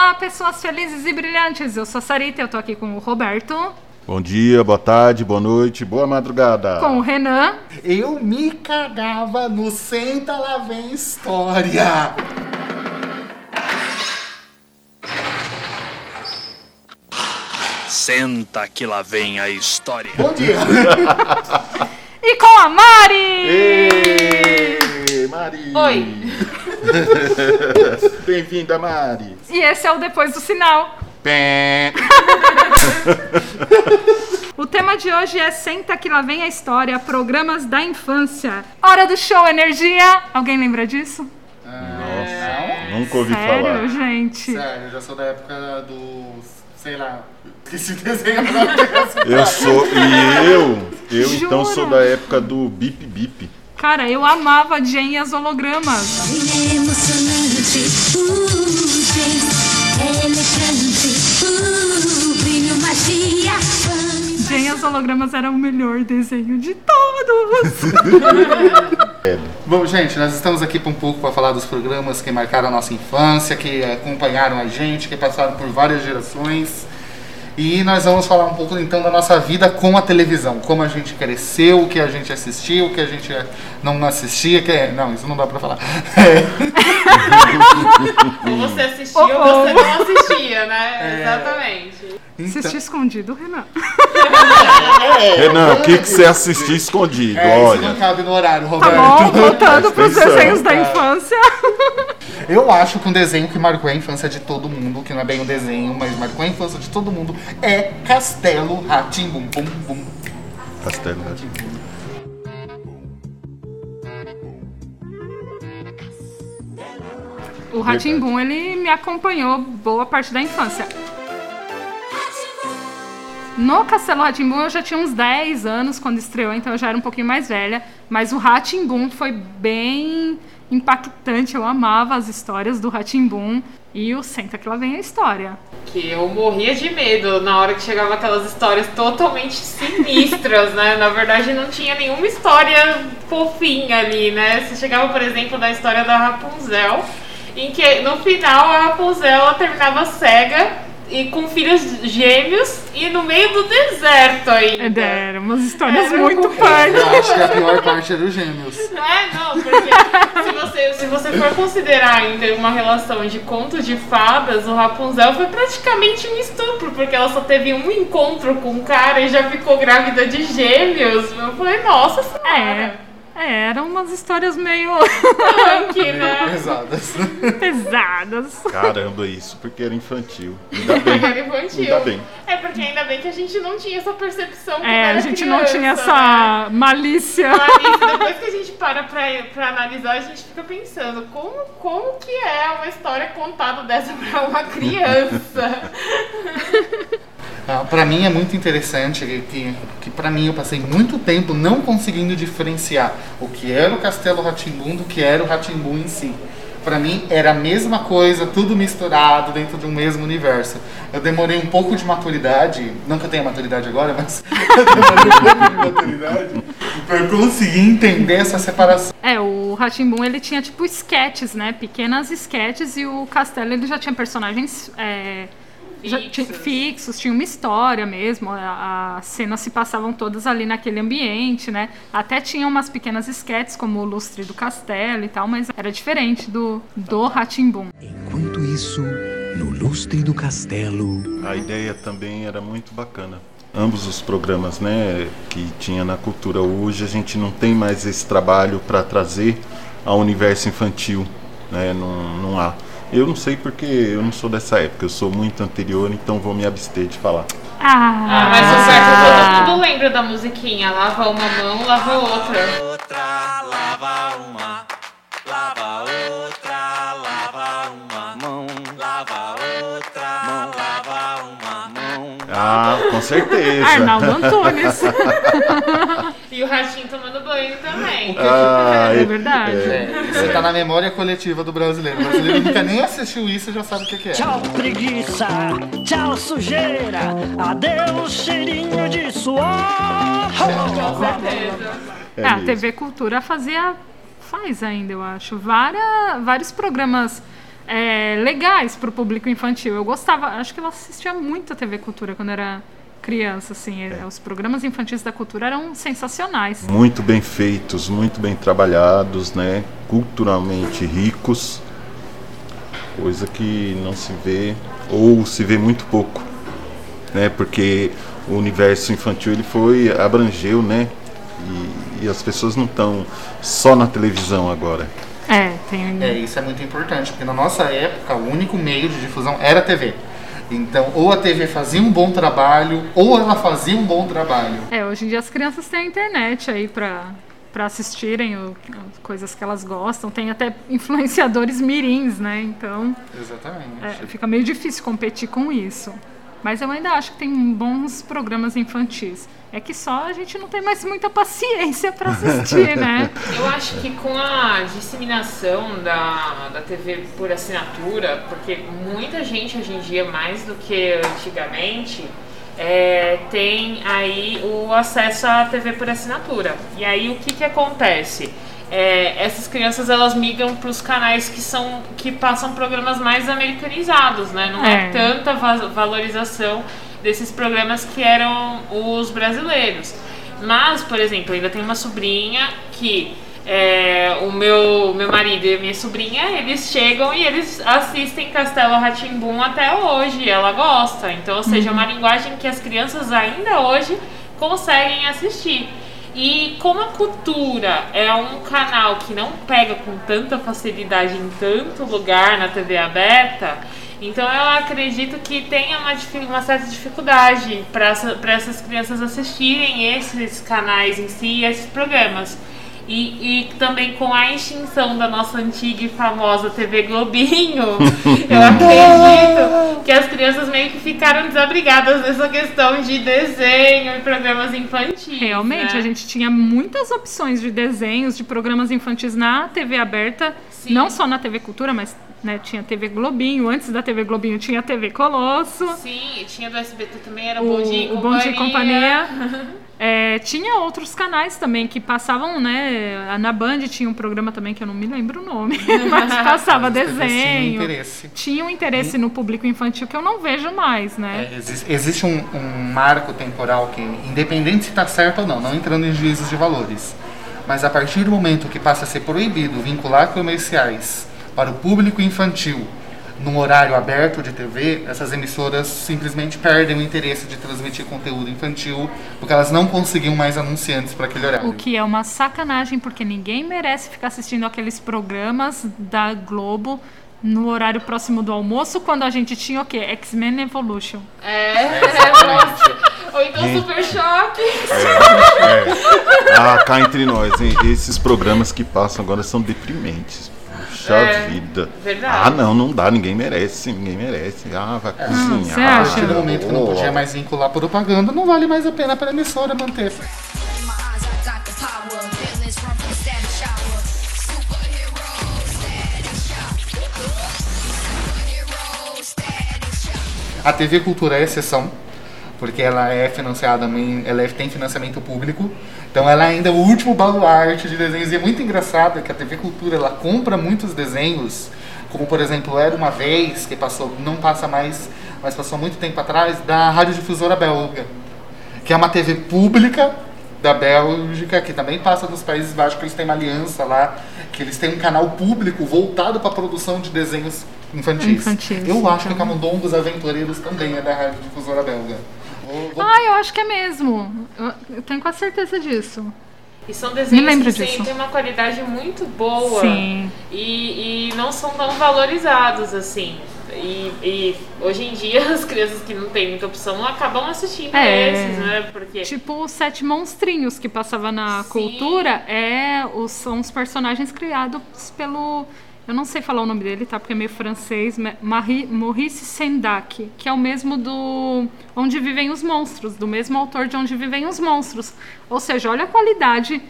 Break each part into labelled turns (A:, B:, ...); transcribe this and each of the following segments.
A: Olá, pessoas felizes e brilhantes. Eu sou a Sarita, eu tô aqui com o Roberto,
B: Bom dia, boa tarde, boa noite, boa madrugada.
A: com o Renan
C: Eu me cagava no Senta Lá Vem História.
D: Senta que lá vem a história.
C: Bom dia.
A: e com a Mari!
B: Ei, Mari!
A: Oi.
B: Bem-vinda, Mari!
A: E esse é o Depois do Sinal.
B: Pé.
A: O tema de hoje é Senta que lá vem a história, programas da infância. Hora do show, energia. Alguém lembra disso?
C: Não?
B: Nunca ouvi
A: Sério,
B: falar.
A: gente?
C: Sério, eu já sou da época do. sei lá. O desenho.
B: Eu sou. E eu? Eu então
A: Jura?
B: sou da época do Bip Bip.
A: Cara, eu amava Jane e as hologramas.
E: É emocionante, uh, gente, é elegante, uh, brilho, magia, fame.
A: Jane e as hologramas era o melhor desenho de todos.
C: Bom, gente, nós estamos aqui um pouco para falar dos programas que marcaram a nossa infância, que acompanharam a gente, que passaram por várias gerações. E nós vamos falar um pouco então da nossa vida com a televisão, como a gente cresceu, o que a gente assistiu, o que a gente não assistia, que é... não, isso não dá para falar.
F: Ou você assistia ou você não assistia, né? Exatamente.
C: Então,
A: Assistir escondido, Renan.
B: Renan, o que, que você assistiu escondido?
C: é, isso não
B: Olha.
C: cabe no horário,
A: Tá
C: Roberto.
A: bom, voltando pros
B: Presta atenção,
A: desenhos da infância.
C: Eu acho que um desenho que marcou a infância de todo mundo, não é bem um desenho, mas marcou a infância de todo mundo, é Castelo Ratimbum Bum Bum.
B: Castelo né?
A: O Ratimbun, ele me acompanhou boa parte da infância. No Castelo Ratimbun eu já tinha uns 10 anos quando estreou, então eu já era um pouquinho mais velha. Mas o Ratimbun foi bem impactante, eu amava as histórias do Ratimbun. E o Senta que lá vem a história.
F: Que eu morria de medo na hora que chegava aquelas histórias totalmente sinistras, né? Na verdade, não tinha nenhuma história fofinha ali, né? Você chegava, por exemplo, da história da Rapunzel, em que no final a Rapunzel terminava cega e com filhos gêmeos e no meio do deserto ainda.
A: É, Eram umas histórias
F: Era
A: muito punk.
C: Eu acho que a pior parte era os gêmeos.
F: É, não, porque se você, se você for considerar ainda uma relação de conto de fadas, o Rapunzel foi praticamente um estupro, porque ela só teve um encontro com um cara e já ficou grávida de gêmeos. Eu falei, nossa senhora.
A: É, é, eram umas histórias meio
F: Punk, né?
C: Pesadas.
A: pesadas.
B: Caramba, isso porque era infantil. Ainda bem.
F: Era infantil.
B: Ainda bem.
F: É porque ainda bem que a gente não tinha essa percepção
A: É, a gente não
F: criança,
A: tinha
F: né?
A: essa malícia.
F: Mas depois que a gente para pra, pra analisar, a gente fica pensando como, como que é uma história contada dessa pra uma criança.
C: Ah, Pra mim é muito interessante que, que, para mim eu passei muito tempo não conseguindo diferenciar o que era o Castelo Ratimbum do que era o Ratimbum em si. Pra mim era a mesma coisa, tudo misturado dentro de um mesmo universo. Eu demorei um pouco de maturidade, não que eu tenha maturidade agora, mas eu demorei um pouco de maturidade pra conseguir entender essa separação.
A: É, o Ratimbun ele tinha tipo sketches, né? Pequenas sketches e o Castelo ele já tinha personagens é,
F: Fixos.
A: tinha- fixos, tinha uma história mesmo. a- As cenas se passavam todas ali naquele ambiente, né? Até tinha umas pequenas sketches como o lustre do castelo e tal, mas era diferente do do Ratimbun.
G: Enquanto isso, no lustre do castelo,
B: A ideia também era muito bacana. Ambos os programas, né, que tinha na cultura hoje, a gente não tem mais esse trabalho para trazer ao universo infantil, né, não, não há. Eu não sei porque eu não sou dessa época, eu sou muito anterior, então vou me abster de falar.
F: Ah, mas o certo todo mundo lembra da musiquinha. Lava uma mão, lava outra.
D: Outra lava uma, lava outra, lava uma mão, lava outra, mão, lava uma mão.
B: Ah, com certeza.
A: Arnaldo Antunes.
F: E o ratinho tomando
B: Ah,
A: é verdade.
C: É, você tá na memória coletiva do brasileiro. O brasileiro nunca nem assistiu isso e já sabe o que, é.
H: Tchau, preguiça. Tchau, sujeira. Adeus, cheirinho de suor.
F: Com certeza.
B: é
A: É, a. TV Cultura fazia. Faz ainda, eu acho. Vários programas é, legais pro público infantil. Eu gostava, acho que eu assistia muito a TV Cultura quando era criança, assim. é, Os programas infantis da cultura eram sensacionais.
B: Muito bem feitos, muito bem trabalhados, né? Culturalmente ricos. Coisa que não se vê ou se vê muito pouco, né? Porque o universo infantil ele foi abrangeu, né? E, e as pessoas não estão só na televisão agora.
A: É, tem.
C: É, isso é muito importante, porque na nossa época o único meio de difusão era a TV. Então, ou a TV fazia um bom trabalho, ou ela fazia um bom trabalho.
A: É, hoje em dia as crianças têm a internet aí pra, pra assistirem o- as coisas que elas gostam. Tem até influenciadores mirins, né? Então
C: Exatamente.
A: é, fica meio difícil competir com isso. Mas eu ainda acho que tem bons programas infantis. É que só a gente não tem mais muita paciência pra assistir, né?
F: Eu acho que com a disseminação da, da TV por assinatura, porque muita gente hoje em dia, mais do que antigamente, é, tem aí o acesso à TV por assinatura. E aí o que, que acontece? É, essas crianças elas migram para os canais que são que passam programas mais americanizados, né? Não é,
A: É.
F: tanta va- valorização desses programas que eram os brasileiros. Mas, por exemplo, ainda tenho uma sobrinha que é, o meu, meu marido e a minha sobrinha, eles chegam e eles assistem Castelo Ratimbum até hoje, ela gosta. Então, ou seja, é uma linguagem que as crianças ainda hoje conseguem assistir. E como a cultura é um canal que não pega com tanta facilidade em tanto lugar na TV aberta, então eu acredito que tenha uma, uma certa dificuldade para essas crianças assistirem esses canais em si, esses programas. E, e também com a extinção da nossa antiga e famosa TV Globinho, eu acredito que as crianças meio que ficaram desabrigadas nessa questão de desenho e programas infantis.
A: Realmente,
F: né?
A: a gente tinha muitas opções de desenhos, de programas infantis na TV aberta,
F: Sim.
A: não só na TV Cultura, mas né, tinha TV Globinho, antes da TV Globinho tinha a TV Colosso,
F: Sim, e tinha do SBT também, era
A: o,
F: Bom Dia e
A: o Bom Dia e
F: Companhia.
A: É, tinha outros canais também que passavam, né? Na Band tinha um programa também que eu não me lembro o nome, mas passava desenho.
C: interesse.
A: Tinha um interesse no público infantil que eu não vejo mais, né?
C: É, exi- existe um, um marco temporal que, independente se está certo ou não, não entrando em juízos de valores, mas a partir do momento que passa a ser proibido vincular comerciais para o público infantil num horário aberto de TV, essas emissoras simplesmente perdem o interesse de transmitir conteúdo infantil porque elas não conseguiam mais anunciantes para aquele horário.
A: O que é uma sacanagem, porque ninguém merece ficar assistindo aqueles programas da Globo no horário próximo do almoço, quando a gente tinha o quê? X-Men Evolution.
F: É,
C: Exatamente.
F: ou então Super Choque.
B: É. Ah, cá entre nós, hein? Esses programas que passam agora são deprimentes. Puxa
F: É,
B: vida.
F: verdade.
B: Ah, não, não dá, ninguém merece, ninguém merece. Ah, vai
A: você
B: cozinhar.
C: A
A: acha?
C: partir do momento que não podia mais vincular propaganda, não vale mais a pena para a emissora manter. A TV Cultura é exceção, porque ela é financiada, ela é- tem financiamento público. Então ela ainda é o último baluarte de desenhos. E é muito engraçado que a TV Cultura ela compra muitos desenhos, como por exemplo Era Uma Vez, que passou, não passa mais, mas passou muito tempo atrás, da Radiodifusora Belga, que é uma TV pública da Bélgica, que também passa nos Países Baixos, que eles têm uma aliança lá, que eles têm um canal público voltado para a produção de desenhos infantis.
A: Infantis,
C: Eu acho que
A: então.
C: Camundongos Aventureiros também é da Rádio Difusora Belga. Vou- vou-
A: Ah, eu acho que é mesmo. Eu, tenho quase certeza disso.
F: E são desenhos
A: Me lembro
F: que
A: disso.
F: têm uma qualidade muito boa.
A: Sim.
F: E, e não são tão valorizados assim. E, e hoje em dia as crianças que não têm muita opção acabam assistindo
A: É.
F: esses, né? Porque
A: Tipo os Sete Monstrinhos que passava na
F: Sim.
A: cultura, é, os, são os personagens criados pelo. Eu não sei falar o nome dele, tá? Porque é meio francês. Ma- Marie, Maurice Sendak, que é o mesmo do Onde Vivem os Monstros, do mesmo autor de Onde Vivem os Monstros. Ou seja, olha a qualidade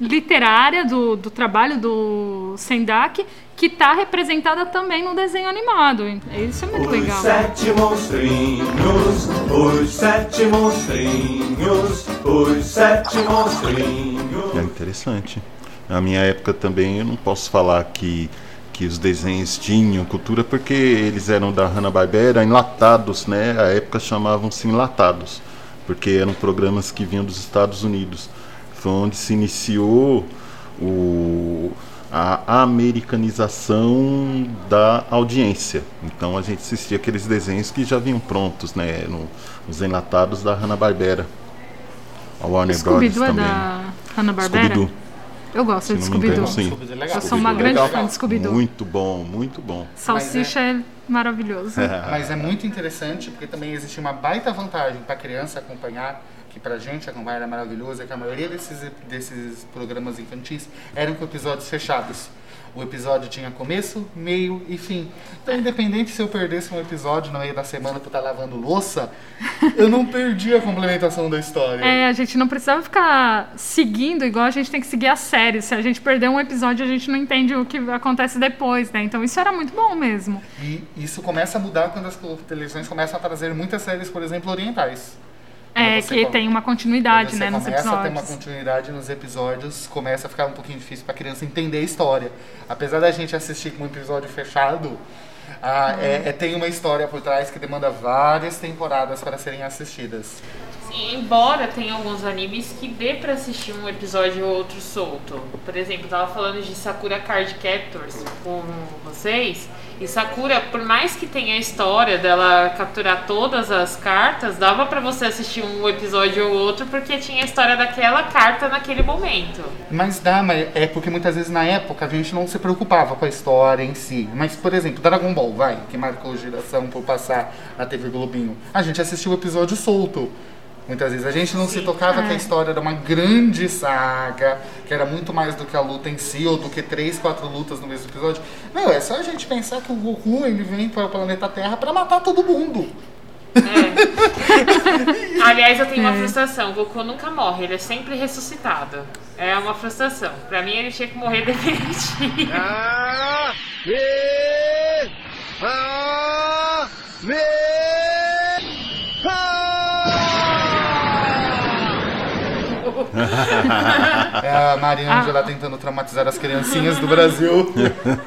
A: literária do, do trabalho do Sendak, que está representada também no desenho animado. Isso é muito legal.
I: sete monstrinhos, os sete monstrinhos, os sete monstrinhos.
B: É interessante. Na minha época também eu não posso falar que que os desenhos tinham cultura porque eles eram da Hanna-Barbera, enlatados, né? A época chamavam-se enlatados, porque eram programas que vinham dos Estados Unidos. Foi onde se iniciou o, a americanização da audiência. Então a gente assistia aqueles desenhos que já vinham prontos, né? No, os enlatados da Hanna-Barbera. A Warner Brothers
A: Scooby-Doo é
B: também.
A: da Hanna-Barbera? Eu gosto
B: Se
A: de Scooby-Doo.
C: é.
A: Eu sou uma
B: é
A: grande
B: legal.
A: fã de Scooby-Doo.
B: Muito bom, muito bom.
A: Salsicha é maravilhoso.
C: Mas é muito interessante porque também existe uma baita vantagem para criança acompanhar, que pra gente acompanhar era maravilhoso, é que a maioria desses, desses programas infantis eram com episódios fechados. O episódio tinha começo, meio e fim. Então, independente se eu perdesse um episódio no meio da semana por estar lavando louça, eu não perdi a complementação da história.
A: É, a gente não precisava ficar seguindo igual a gente tem que seguir a série. Se a gente perder um episódio, a gente não entende o que acontece depois, né? Então isso era muito bom mesmo.
C: E isso começa a mudar quando as televisões começam a trazer muitas séries, por exemplo, orientais.
A: É,
C: você
A: que
C: come-
A: tem uma continuidade,
C: Quando você
A: né, nos
C: começa a ter uma
A: episódios.
C: continuidade nos episódios, começa a ficar um pouquinho difícil para a criança entender a história. Apesar da gente assistir com um episódio fechado, ah, é, é- tem uma história por trás que demanda várias temporadas para serem assistidas.
F: Sim, embora tenha alguns animes que dê pra assistir um episódio ou outro solto. Por exemplo, eu tava falando de Sakura Card Captors com vocês. E Sakura, por mais que tenha a história dela capturar todas as cartas, dava pra você assistir um episódio ou outro porque tinha a história daquela carta naquele momento.
C: Mas dá, mas é porque muitas vezes na época a gente não se preocupava com a história em si. Mas, por exemplo, Dragon Ball, vai, que marcou geração por passar na TV Globinho. A gente assistiu o episódio solto. Muitas vezes a gente não se tocava que a história era uma grande saga, que era muito mais do que a luta em si, ou do que três, quatro lutas no mesmo episódio. Não, é só a gente pensar que o Goku ele vem para o planeta Terra para matar todo mundo.
F: Aliás, eu tenho
A: É.
F: uma frustração. O Goku nunca morre, ele é sempre ressuscitado. É uma frustração. Pra mim, ele tinha que morrer definitivo.
C: É a Mariângela
A: Ah.
C: tentando traumatizar as criancinhas do Brasil.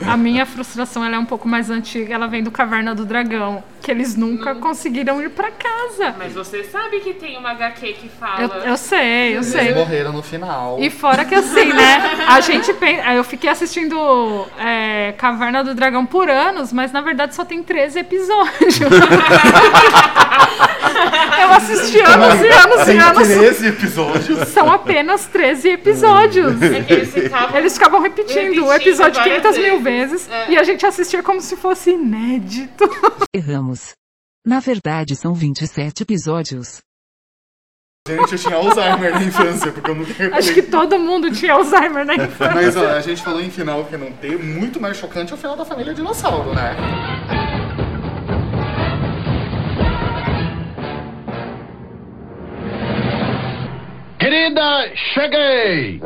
A: A minha frustração ela é um pouco mais antiga, ela vem do Caverna do Dragão, que eles nunca conseguiram ir pra casa.
F: Mas você sabe que tem uma HQ que fala.
A: Eu, eu sei, eu
C: Eles
A: sei.
C: morreram no final.
A: E fora que assim, né? A gente pensa. Eu fiquei assistindo é, Caverna do Dragão por anos, mas na verdade só tem 13 episódios. eu assisti anos e anos e
C: Tem
A: anos.
C: 13 episódios.
A: São apenas 13 episódios.
F: É que eles ficavam.
A: Eles ficavam repetindo o
F: Repetindo
A: episódio
F: várias
A: 500 mil
F: vezes.
A: vezes
F: É.
A: e a gente assistia como se fosse inédito.
J: Erramos. Na verdade são 27 episódios.
C: Gente, eu tinha Alzheimer na infância, porque eu nunca
A: Acho que todo mundo tinha Alzheimer na infância.
C: Mas ó, a gente falou em final que não tem, muito mais chocante é o final da família dinossauro, né?
K: Cheguei!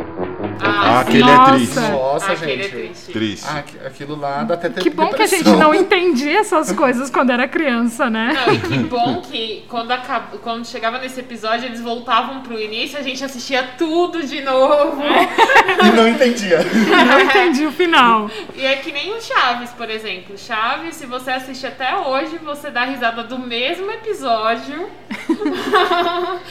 B: Ah,
F: Ah,
B: aquele
A: Nossa.
B: é triste.
C: Nossa,
F: aquele é
C: gente.
F: triste.
B: Triste.
C: Ah, aqui- aquilo lá dá até
A: Que bom que a gente não entendia essas coisas quando era criança, né?
F: Não, e que bom que quando, acab... quando chegava nesse episódio eles voltavam pro início a gente assistia tudo de novo.
C: E não entendia.
A: Não entendi o final.
F: E é que nem o Chaves, por exemplo. Chaves, se você assiste até hoje, você dá risada do mesmo episódio.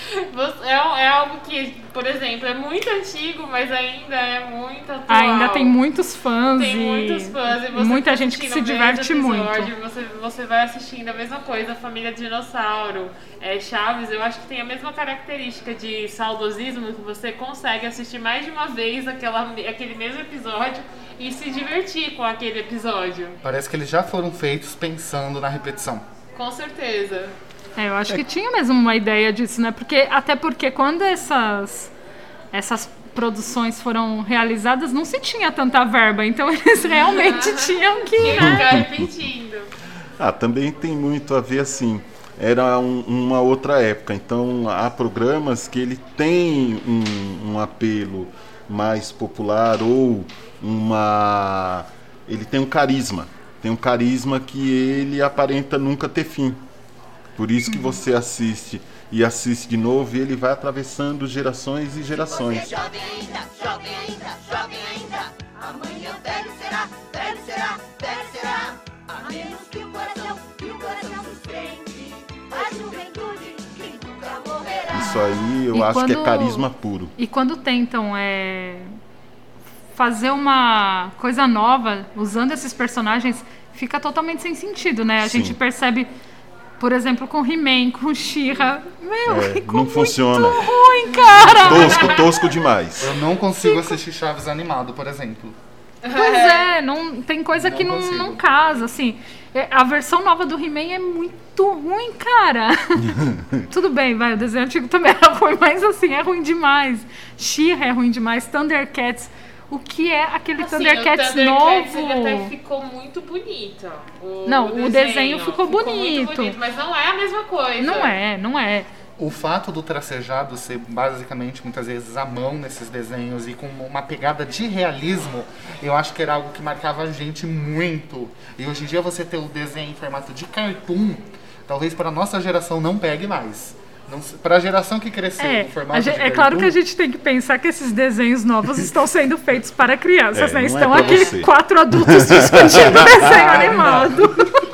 F: É, é algo que, por exemplo, é muito antigo, mas ainda é muito atual.
A: Ainda tem muitos fãs
F: Tem
A: e
F: muitos fãs e você
A: muita
F: tá
A: gente que se diverte
F: episódio,
A: muito.
F: Você, você vai assistindo a mesma coisa, Família Dinossauro, é, Chaves, eu acho que tem a mesma característica de saudosismo que você consegue assistir mais de uma vez aquela, aquele mesmo episódio e se divertir com aquele episódio.
C: Parece que eles já foram feitos pensando na repetição.
F: Com certeza.
A: É, eu acho que tinha mesmo uma ideia disso, né? Porque até porque quando essas essas produções foram realizadas, não se tinha tanta verba, então eles realmente tinham que,
F: Tinha que
A: né?
F: ficar repetindo.
B: Ah, também tem muito a ver assim. Era um- uma outra época, então há programas que ele tem um, um apelo mais popular ou uma. Ele tem um carisma. Tem um carisma que ele aparenta nunca ter fim. Por isso que você assiste e assiste de novo e ele vai atravessando gerações e gerações.
E: Isso
B: aí eu
A: e
B: acho quando, que é carisma puro.
A: E quando tentam é, fazer uma coisa nova usando esses personagens, fica totalmente sem sentido, né? A
B: Sim.
A: gente percebe por exemplo, com He-Man, com She-Ra. Meu,
B: É,
A: ficou
B: não funciona.
A: muito ruim, cara!
B: Tosco, tosco demais.
C: Eu não consigo assistir Chaves animado, por exemplo.
A: Pois é, não, tem coisa
C: Não
A: que não,
C: consigo.
A: não casa, assim. É, A versão nova do He-Man é muito ruim, cara. Tudo bem, vai, o desenho antigo também era ruim, mas assim, é ruim demais. She-Ra é ruim demais, Thundercats. O que é aquele
F: Assim,
A: Thundercats,
F: o Thundercats, ele
A: novo?
F: até ficou muito bonito. O,
A: Não, o desenho ficou
F: muito
A: bonito.
F: bonito, mas não é a mesma coisa.
A: Não é, não é.
C: O fato do tracejado ser basicamente muitas vezes à mão nesses desenhos e com uma pegada de realismo, eu acho que era algo que marcava a gente muito. E hoje em dia você ter o desenho em formato de cartoon, talvez para a nossa geração não pegue mais. Para a geração que cresceu
A: É,
C: no formato
A: gente-
C: de
A: é claro que a gente tem que pensar que esses desenhos novos estão sendo feitos para crianças,
B: É,
A: né?
B: não é
A: Estão
B: pra
A: aqui
B: você.
A: quatro adultos discutindo desenho animado.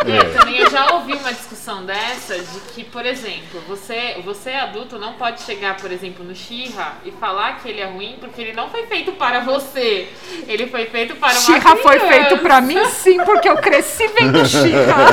F: Eu também eu já ouvi uma discussão dessa de que, por exemplo, você, você adulto não pode chegar, por exemplo, no She-Ra e falar que ele é ruim porque ele não foi feito para você. Ele foi feito para uma
A: She-Ra foi feito pra mim sim, porque eu cresci vendo She-Ra.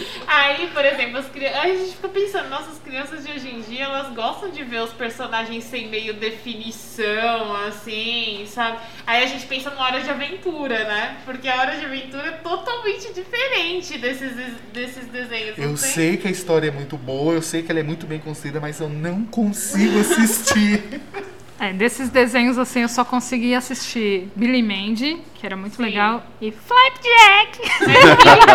F: Aí, por exemplo, as crianças. A gente fica pensando, nossas crianças de hoje em dia, elas gostam de ver os personagens sem meio definição, assim, sabe? Aí a gente pensa no Hora de Aventura, né? Porque a Hora de Aventura é totalmente diferente desses, desses desenhos.
C: eu sei que a história é muito boa, eu sei que ela é muito bem construída, mas eu não consigo assistir.
A: É, desses desenhos, assim, eu só consegui assistir Billy Mandy, que era muito
F: Sim.
A: legal, e Flapjack.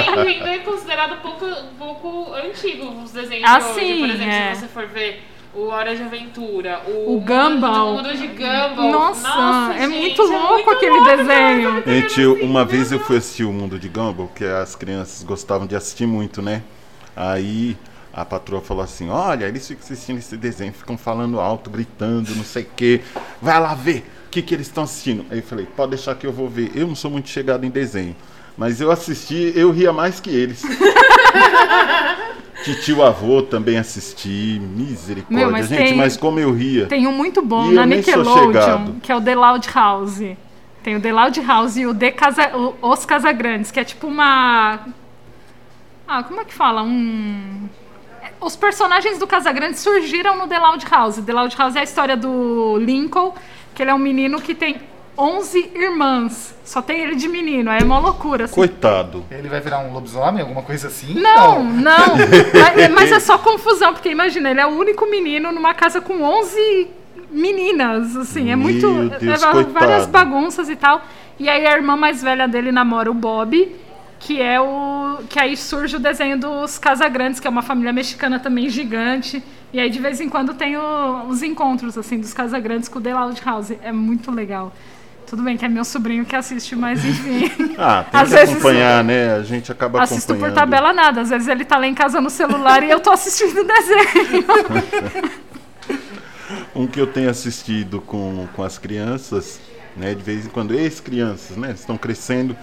F: Mas ele ainda é considerado um pouco, um pouco antigo os desenhos
A: Ah,
F: de hoje.
A: sim,
F: Por exemplo,
A: é.
F: se você for ver o Hora de Aventura, o,
A: O Gumball.
F: O mundo de Gumball.
A: Nossa, é
F: gente,
A: muito louco
F: muito
A: aquele
F: louco,
A: desenho.
B: Gente, eu- uma vez eu fui assistir o Mundo de Gumball, que as crianças gostavam de assistir muito, né? Aí a patroa falou assim: Olha, eles ficam assistindo esse desenho, ficam falando alto, gritando, não sei o quê. Vai lá ver o que, que eles estão assistindo. Aí eu falei: Pode deixar que eu vou ver. Eu não sou muito chegado em desenho, mas eu assisti, eu ria mais que eles. Titio avô também assisti, misericórdia,
A: Meu, mas
B: gente,
A: tem-
B: mas como eu ria.
A: Tem um muito bom
B: E
A: na Nickelodeon, que é o The Loud House. Tem o The Loud House e o The Casa, o- Os Casagrandes, que é tipo uma. Ah, como é que fala? Um. Os personagens do Casagrande surgiram no The Loud House. The Loud House é a história do Lincoln, que ele é um menino que tem 11 irmãs. Só tem ele de menino, é uma loucura. Assim.
B: Coitado.
C: Ele vai virar um lobisomem, alguma coisa assim?
A: Não, não. mas, mas é só confusão, porque imagina, ele é o único menino numa casa com 11 meninas, assim, é
B: Meu
A: muito.
B: Deus,
A: é, várias bagunças e tal. E aí a irmã mais velha dele namora o Bob, que é o. Que aí surge o desenho dos Casagrandes, que é uma família mexicana também gigante. E aí de vez em quando tem o- os encontros, assim, dos Casagrandes com o The Loud House. É muito legal. Tudo bem que é meu sobrinho que assiste, mas enfim.
B: Ah, tem
A: Às
B: que
A: vezes-
B: acompanhar, né? A gente acaba
A: Assisto por
B: acompanhando.
A: tabela nada. Às vezes ele tá lá em casa no celular e eu tô assistindo o desenho.
B: Um que eu tenho assistido com, com as crianças, né, de vez em quando, ex-crianças, né, estão crescendo,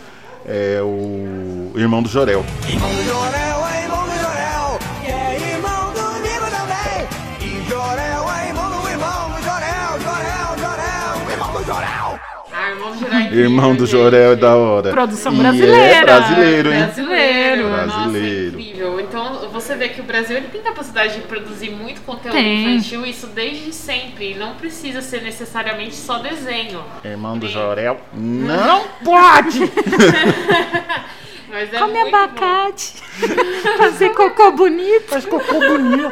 B: é o Irmão do Jorel.
D: Irmão do Jorel, é irmão do Jorel, é irmão do Nico também. E Jorel é irmão do irmão do Jorel, Jorel, Jorel, irmão do Jorel.
F: Ah, irmão do Jorel é incrível,
B: Irmão do
F: gente.
B: Jorel é da hora.
A: Produção
B: E
A: brasileira.
B: É brasileiro, hein?
F: Brasileiro, é
B: Brasileiro.
F: Você vê que o Brasil ele tem capacidade de produzir muito conteúdo
A: Tem.
F: infantil, isso desde sempre. Não precisa ser necessariamente só desenho.
B: Irmão do. Jorel. Não pode!
F: Mas é
A: Come
F: muito
A: abacate. Fazer cocô bonito.
B: Faz cocô bonito.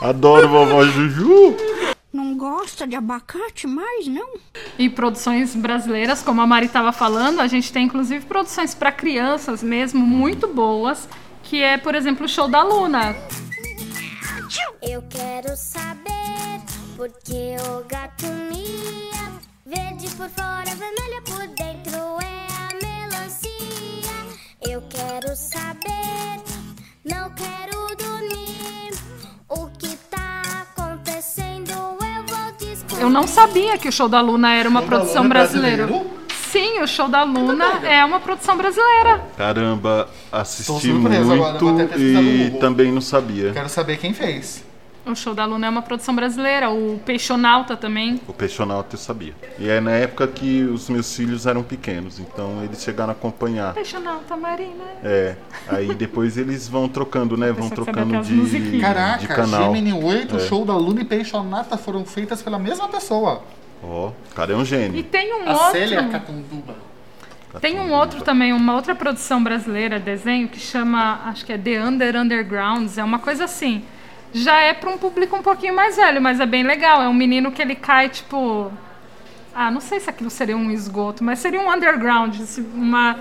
B: Adoro vovó Juju.
K: Gosta de abacate mais, não?
A: E produções brasileiras, como a Mari estava falando, a gente tem inclusive produções para crianças mesmo, muito boas, que é, por exemplo, o Show da Luna.
E: Eu quero saber por que o gato mia. Verde por fora, vermelha por dentro é a melancia. Eu quero saber, não quero eu
A: não sabia que o Show da Luna era uma
C: Show da
A: produção
C: Luna é
A: brasileira.
C: brasileiro?
A: Sim, o show da Luna é uma produção brasileira.
B: Caramba, assisti
C: agora,
B: muito
C: no
B: e também não sabia.
C: Quero saber quem fez.
A: O show da Luna é uma produção brasileira. O Peixonauta também.
B: O Peixonauta eu sabia. E é na época que os meus filhos eram pequenos, então eles chegaram a acompanhar.
A: Peixonauta Marina.
B: É, aí depois eles vão trocando, né? Vão trocando de.
C: Caraca,
B: de canal.
C: Gemini 8,
B: É.
C: o show da Luna e Peixonata foram feitas pela mesma pessoa.
B: Ó, o cara é um
A: E
B: gênio.
A: tem um
C: A
A: outro.
C: Célia Catunduba.
A: Tem um outro também, uma outra produção brasileira, desenho, que chama, acho que é The Under Undergrounds, é uma coisa assim. Já é para um público um pouquinho mais velho, mas é bem legal. É um menino que ele cai, tipo. Ah, não sei se aquilo seria um esgoto, mas seria um underground, uma,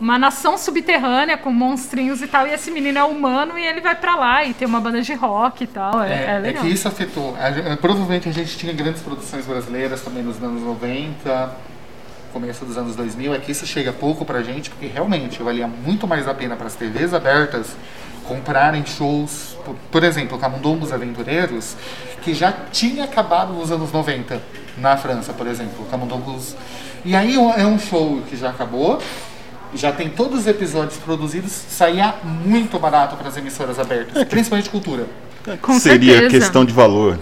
A: uma nação subterrânea com monstrinhos e tal. E esse menino é humano e ele vai para lá e tem uma banda de rock e tal. É, é
C: É, é que isso afetou. A gen- provavelmente a gente tinha grandes produções brasileiras também nos anos 90, começo dos anos 2000. É que isso chega pouco pra gente, porque realmente valia muito mais a pena para as TVs abertas comprarem shows, por, por exemplo, Camundongos Aventureiros, que já tinha acabado nos anos 90 na França, por exemplo. Camundongos. E aí é um show que já acabou. Já tem todos os episódios produzidos, saía muito barato para as emissoras abertas, principalmente cultura.
A: Com
B: Seria
A: certeza.
B: questão de valor.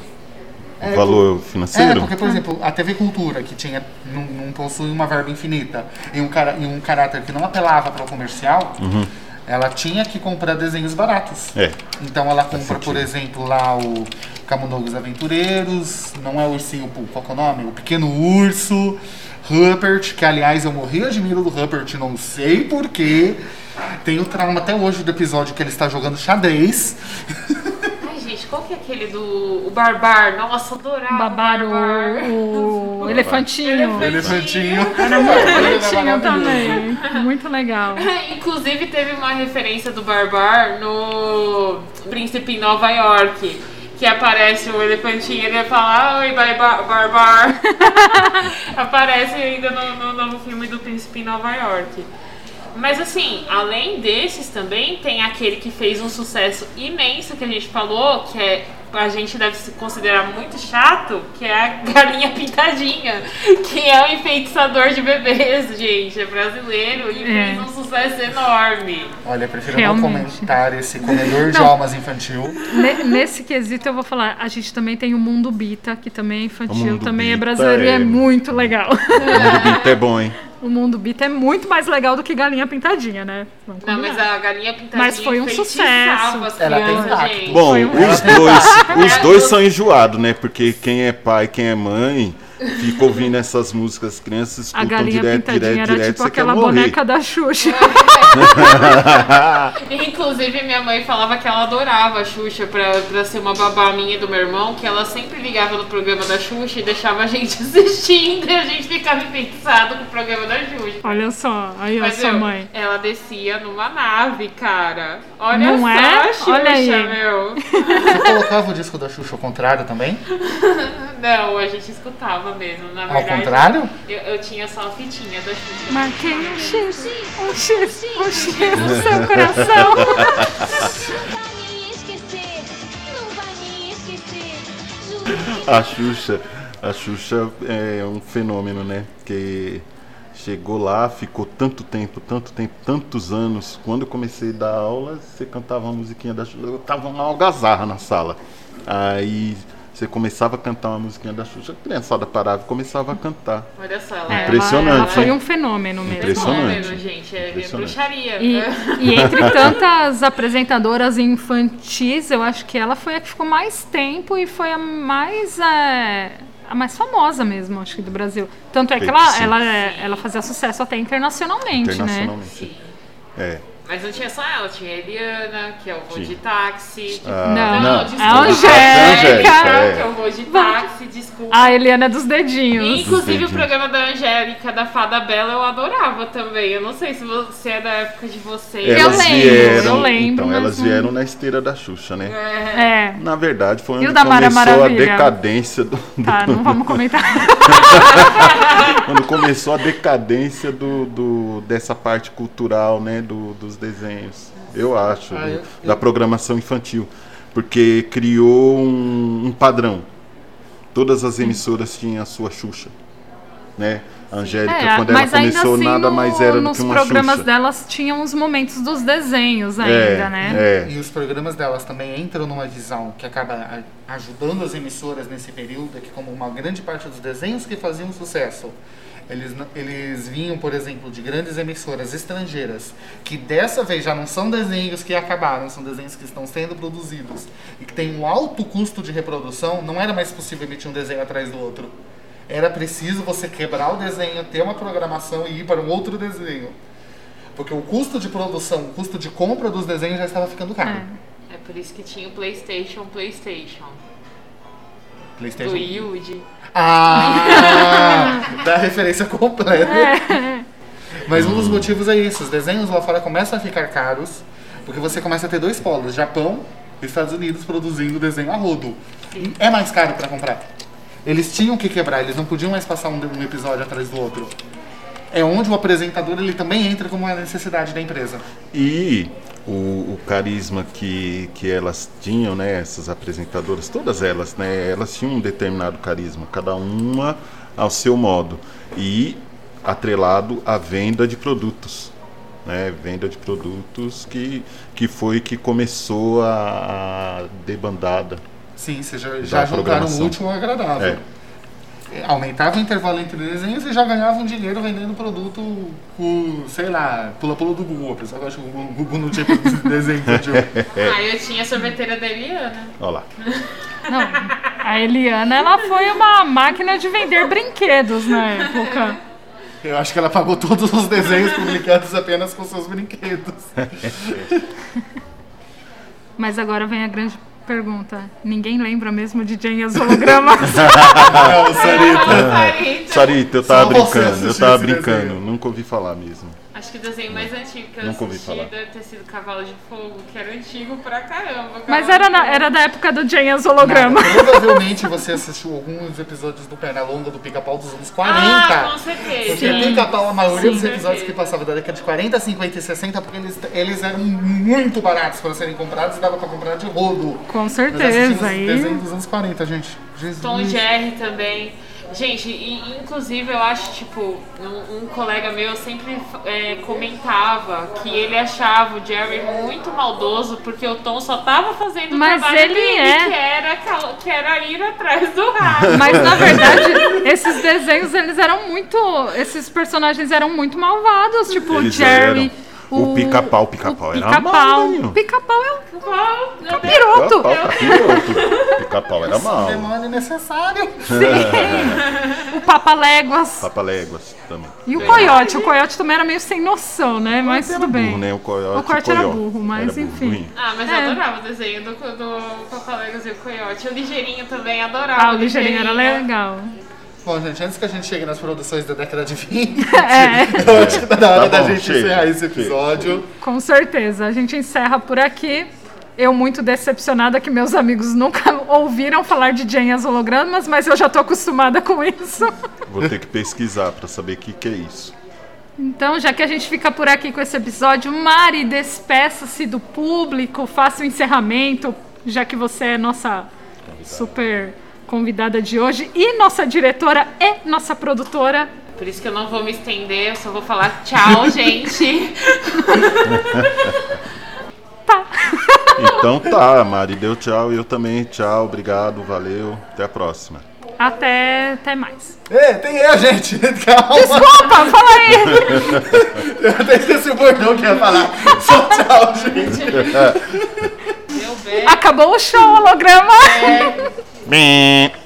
C: É,
B: valor
C: É,
B: financeiro?
C: porque, por exemplo, a TV Cultura, que tinha, não, não possui uma verba infinita e um, cara, e um caráter que não apelava para o comercial,
B: Uhum.
C: Ela tinha que comprar desenhos baratos.
B: É.
C: Então ela compra, por exemplo, lá o Camundongos Aventureiros, não é o ursinho, qual que é o nome? O Pequeno Urso, Rupert, que aliás eu morri admiro do Rupert, não sei porquê. Tenho trauma até hoje do episódio que ele está jogando xadrez.
F: Qual que é aquele do o Barbar? Nossa, adorava.
A: Babar
F: o Barbar.
A: o, o elefantinho.
C: Elefantinho.
A: Era muito bonitinho também. Muito legal.
F: Inclusive teve uma referência do Barbar no Príncipe em Nova York. Que aparece o elefantinho, ele vai falar, oi, Barbar. aparece ainda no, no novo filme do Príncipe em Nova York. Mas assim, além desses também, tem aquele que fez um sucesso imenso que a gente falou, que é a gente deve se considerar muito chato, que é a galinha pintadinha, que é um enfeitiçador de bebês, gente, é brasileiro e
A: É.
F: fez um sucesso enorme.
C: Olha, prefiro
A: Realmente.
C: não comentar esse comedor de almas infantil.
A: Ne- Nesse quesito eu vou falar, a gente também tem o Mundo Bita, que também é infantil,
B: Mundo
A: também é
B: Bita
A: brasileiro e
B: é-
A: é muito legal.
B: O Bita é bom, hein?
A: o Mundo Bita é muito mais legal do que Galinha Pintadinha, né? Vamos
F: Não, mas a galinha pintadinha
A: Mas foi um sucesso.
C: Ela tem.
B: Bom,
A: Foi um-
B: os dois, os dois são enjoados, né? Porque quem é pai, quem é mãe, fica ouvindo essas músicas, as crianças
A: A
B: escutam
A: Galinha
B: direto,
A: Pintadinha
B: direto,
A: era
B: direto,
A: tipo
B: você quer
A: aquela
B: morrer.
A: boneca da Xuxa.
F: Inclusive, minha mãe falava que ela adorava a Xuxa pra, pra ser uma babá minha e do meu irmão, que ela sempre ligava no programa da Xuxa e deixava a gente assistindo e a gente ficava enfeitiçado com o programa da Xuxa.
A: Olha só, aí a sua mãe.
F: ela descia numa nave, cara. Olha
A: Não
F: só
A: é?
F: a Xuxa,
A: Olha aí.
F: meu.
C: Você colocava o disco da Xuxa ao contrário também?
F: Não, a gente escutava mesmo, na
C: Ao
F: verdade.
C: contrário?
F: Eu, eu tinha só a fitinha da Xuxa.
A: Marquei um X, um X, no seu coração.
E: vai me esquecer, não vai me esquecer. Juro
B: A Xuxa, a Xuxa é um fenômeno, né? Que chegou lá, ficou tanto tempo, tanto tempo, tantos anos. Quando eu comecei a dar aula, você cantava uma musiquinha da Xuxa, eu tava uma algazarra na sala. Aí você começava a cantar uma musiquinha da Xuxa, a criançada parava e começava a cantar.
F: Olha só, ela
A: É,
B: Impressionante,
A: Ela, ela foi um fenômeno mesmo.
B: Impressionante.
F: Fenômeno, gente. É
B: Impressionante.
F: bruxaria.
A: E, e entre tantas apresentadoras infantis, eu acho que ela foi a que ficou mais tempo e foi a mais é, a mais famosa mesmo, acho que do Brasil. Tanto é que ela, ela, é- ela fazia sucesso até internacionalmente, né?
B: Internacionalmente. É.
F: Mas não tinha só ela, tinha a Eliana, que é o
B: Tinha.
F: de táxi.
B: Ah,
A: Não,
B: não.
F: desculpa.
A: a Angélica.
F: que é
B: é.
F: o vô de táxi, desculpa.
A: A Eliana dos dedinhos.
F: Inclusive o
B: Entendi.
F: programa da Angélica, da Fada Bela, eu adorava também. Eu não sei se você é da época de vocês.
A: Eu
B: Elas
A: lembro,
B: vieram,
A: eu lembro,
B: Então, elas
A: não-
B: vieram na esteira da Xuxa, né?
A: É.
B: Na verdade, foi
A: E
B: onde
A: o da Mara
B: começou a decadência do, do-
A: Tá, não vamos comentar.
B: quando começou a decadência do, do- dessa parte cultural, né, do- dos desenhos. Eu acho,
C: Ah,
B: do-
C: eu-
B: da programação infantil, porque criou um, um padrão. Todas as emissoras tinham a sua Xuxa, né? Angélica,
A: É,
B: quando ela
A: mas ainda
B: começou,
A: assim,
B: nada
A: no-
B: mais era do
A: nos
B: que uma
A: programas
B: Xuxa.
A: delas tinham os momentos dos desenhos ainda,
B: É,
A: né?
B: é.
C: E os programas delas também entram numa visão que acaba a- ajudando as emissoras nesse período, é que como uma grande parte dos desenhos que faziam sucesso, eles, eles vinham, por exemplo, de grandes emissoras estrangeiras, que dessa vez já não são desenhos que acabaram, são desenhos que estão sendo produzidos e que têm um alto custo de reprodução, não era mais possível emitir um desenho atrás do outro. Era preciso você quebrar o desenho, ter uma programação e ir para um outro desenho. Porque o custo de produção, o custo de compra dos desenhos já estava ficando caro.
F: É por isso que tinha o PlayStation, PlayStation.
C: PlayStation.
F: Do Yuji.
C: Ah! dá a referência completa.
A: É.
C: Mas um dos motivos é isso: os desenhos lá fora começam a ficar caros, porque você começa a ter dois polos: Japão e Estados Unidos produzindo desenho a rodo. E é mais caro para comprar. Eles tinham que quebrar, eles não podiam mais passar um, um episódio atrás do outro. É onde o apresentador ele também entra como uma necessidade da empresa.
B: E o, o carisma que, que elas tinham, né, essas apresentadoras, todas elas, né, elas tinham um determinado carisma, cada uma ao seu modo. E atrelado à venda de produtos. Né, venda de produtos que, que foi que começou a, a debandada.
C: Sim, você já, já juntaram o ao agradável.
B: É.
C: Aumentava o intervalo entre desenhos e já ganhavam dinheiro vendendo produto com, sei lá, pula-pula do Google. A pessoa gosta que o Google não tinha desenho infantil.
F: Ah, eu tinha a sorveteira da Eliana.
B: Olha lá.
A: Não, a Eliana, ela foi uma máquina de vender brinquedos na época.
C: Eu acho que ela pagou todos os desenhos publicados apenas com seus brinquedos.
A: Mas agora vem a grande pergunta. Ninguém lembra mesmo de Jane e as hologramas?
C: Não, Sarita.
B: Sarita, eu tava
C: Só
B: brincando, eu tava brincando,
C: desenho.
B: nunca ouvi falar mesmo.
F: Acho que o desenho mais antigo que eu
B: Nunca
F: assisti
B: falar.
F: deve ter sido Cavalo de Fogo, que era antigo pra caramba.
A: Mas era, na- era da época do Jane e as hologramas.
C: Provavelmente você assistiu alguns episódios do Pernalonga do Pica-Pau dos anos 40.
F: Ah, com certeza.
C: Porque
F: Sim.
C: Pica-Pau, a maioria
F: Sim.
C: dos episódios que passavam da década de 40, 50 e 60, porque eles, eles eram muito baratos para serem comprados e dava para comprar de rodo.
A: Com
C: Nós
A: certeza.
C: assistimos
A: Aí...
C: desenho dos anos 40, gente. Jesus.
F: Tom Jerry também. Gente, e, inclusive eu acho, tipo, um, um colega meu sempre é, comentava que ele achava o Jerry muito maldoso porque o Tom só tava fazendo
A: Mas
F: o trabalho
A: ele
F: dele,
A: é.
F: que era, que era ir atrás do rato.
A: Mas na verdade, esses desenhos eles eram muito. Esses personagens eram muito malvados. Tipo, o
B: Eles
A: Jerry.
B: eram. O pica-pau, o pica-pau era
A: Pica-pau.
B: mal.
A: O pica-pau é o
F: Qual? Não tem-
A: capiroto.
B: Pica-pau. Pica-pau era mal.
C: Demônio necessário.
A: Sim. o Papa Léguas.
B: Papaléguas também.
A: E o Coyote. O Coyote também era meio sem noção, né? Mas tudo bem.
B: Burro, né? O coiote,
A: O Coyote era burro, mas enfim.
F: Ah, mas
A: É.
F: eu adorava o desenho do, do Papaléguas e o Coyote. O Ligeirinho também, adorava.
A: Ah, o ligeirinho era legal.
C: Bom, gente, antes que a gente chegue nas produções da década de 20,
A: É.
C: eu acho que tá na hora
B: Tá
C: da
B: bom,
C: gente
B: chega,
C: encerrar esse
B: chega.
C: episódio.
A: Com certeza. A gente encerra por aqui. Eu muito decepcionada que meus amigos nunca ouviram falar de Jane as hologramas, mas eu já tô acostumada com isso.
B: Vou ter que pesquisar pra saber o que, que é isso.
A: Então, já que a gente fica por aqui com esse episódio, Mari, despeça-se do público, faça o encerramento, já que você é nossa super convidada de hoje e nossa diretora e nossa produtora.
F: Por isso que eu não vou me estender, eu só vou falar tchau, gente.
B: Então tá, Mari deu tchau e eu também tchau, obrigado, valeu, até a próxima.
A: Até, até mais.
C: Ê, tem eu, gente. Calma.
A: Desculpa, fala aí.
C: Eu até esqueci o bordão que ia falar. Só tchau, gente.
A: Acabou o show, holograma.
F: É.
B: Bem.